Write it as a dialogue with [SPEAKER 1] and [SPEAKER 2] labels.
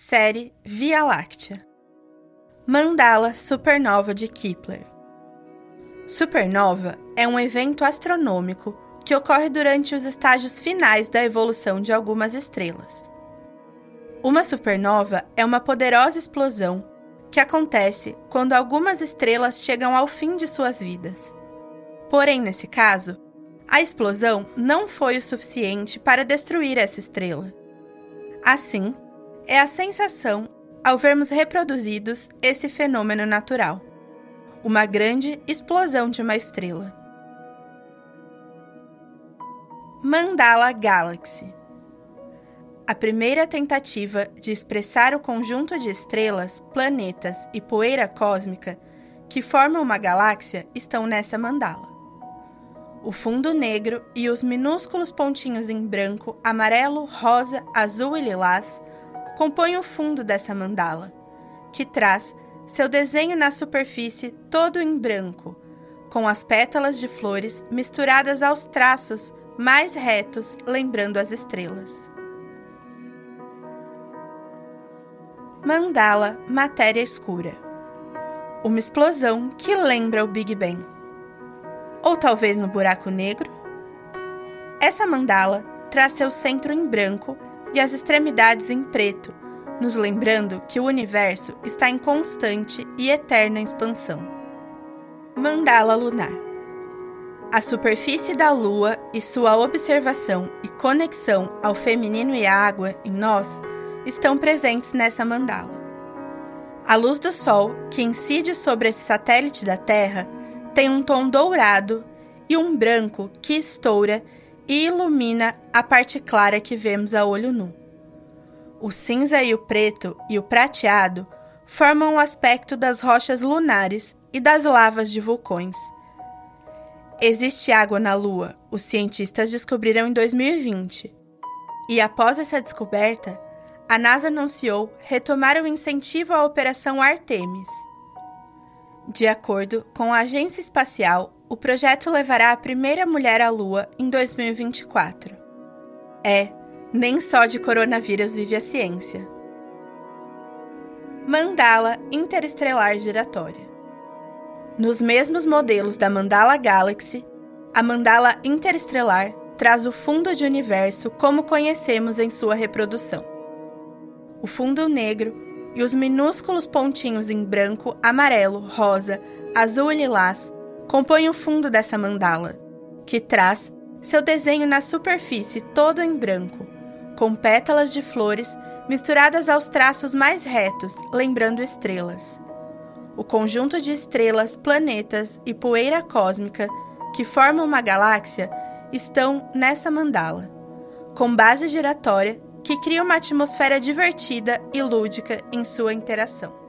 [SPEAKER 1] Série Via Láctea. Mandala Supernova de Kepler. Supernova é um evento astronômico que ocorre durante os estágios finais da evolução de algumas estrelas. Uma supernova é uma poderosa explosão que acontece quando algumas estrelas chegam ao fim de suas vidas. Porém, nesse caso, a explosão não foi o suficiente para destruir essa estrela. Assim, é a sensação ao vermos reproduzidos esse fenômeno natural uma grande explosão de uma estrela. Mandala Galaxy a primeira tentativa de expressar o conjunto de estrelas, planetas e poeira cósmica que formam uma galáxia estão nessa mandala. O fundo negro e os minúsculos pontinhos em branco, amarelo, rosa, azul e lilás compõem o fundo dessa mandala, que traz seu desenho na superfície todo em branco, com as pétalas de flores misturadas aos traços mais retos, lembrando as estrelas. Mandala Matéria Escura Uma explosão que lembra o Big Bang. Ou talvez no buraco negro? Essa mandala traz seu centro em branco e as extremidades em preto, nos lembrando que o universo está em constante e eterna expansão. Mandala lunar. A superfície da Lua e sua observação e conexão ao feminino e à água em nós estão presentes nessa mandala. A luz do Sol, que incide sobre esse satélite da Terra, tem um tom dourado e um branco que estoura e ilumina a parte clara que vemos a olho nu. O cinza e o preto e o prateado formam o aspecto das rochas lunares e das lavas de vulcões. Existe água na Lua, os cientistas descobriram em 2020. E após essa descoberta, a NASA anunciou retomar o incentivo à Operação Artemis. De acordo com a agência espacial, o projeto levará a primeira mulher à Lua em 2024. É, nem só de coronavírus vive a ciência. Mandala interestelar giratória. Nos mesmos modelos da Mandala Galaxy, a Mandala interestelar traz o fundo de universo como conhecemos em sua reprodução. O fundo negro e os minúsculos pontinhos em branco, amarelo, rosa, azul e lilás compõe o fundo dessa mandala, que traz seu desenho na superfície todo em branco, com pétalas de flores misturadas aos traços mais retos, lembrando estrelas. O conjunto de estrelas, planetas e poeira cósmica que formam uma galáxia estão nessa mandala, com base giratória que cria uma atmosfera divertida e lúdica em sua interação.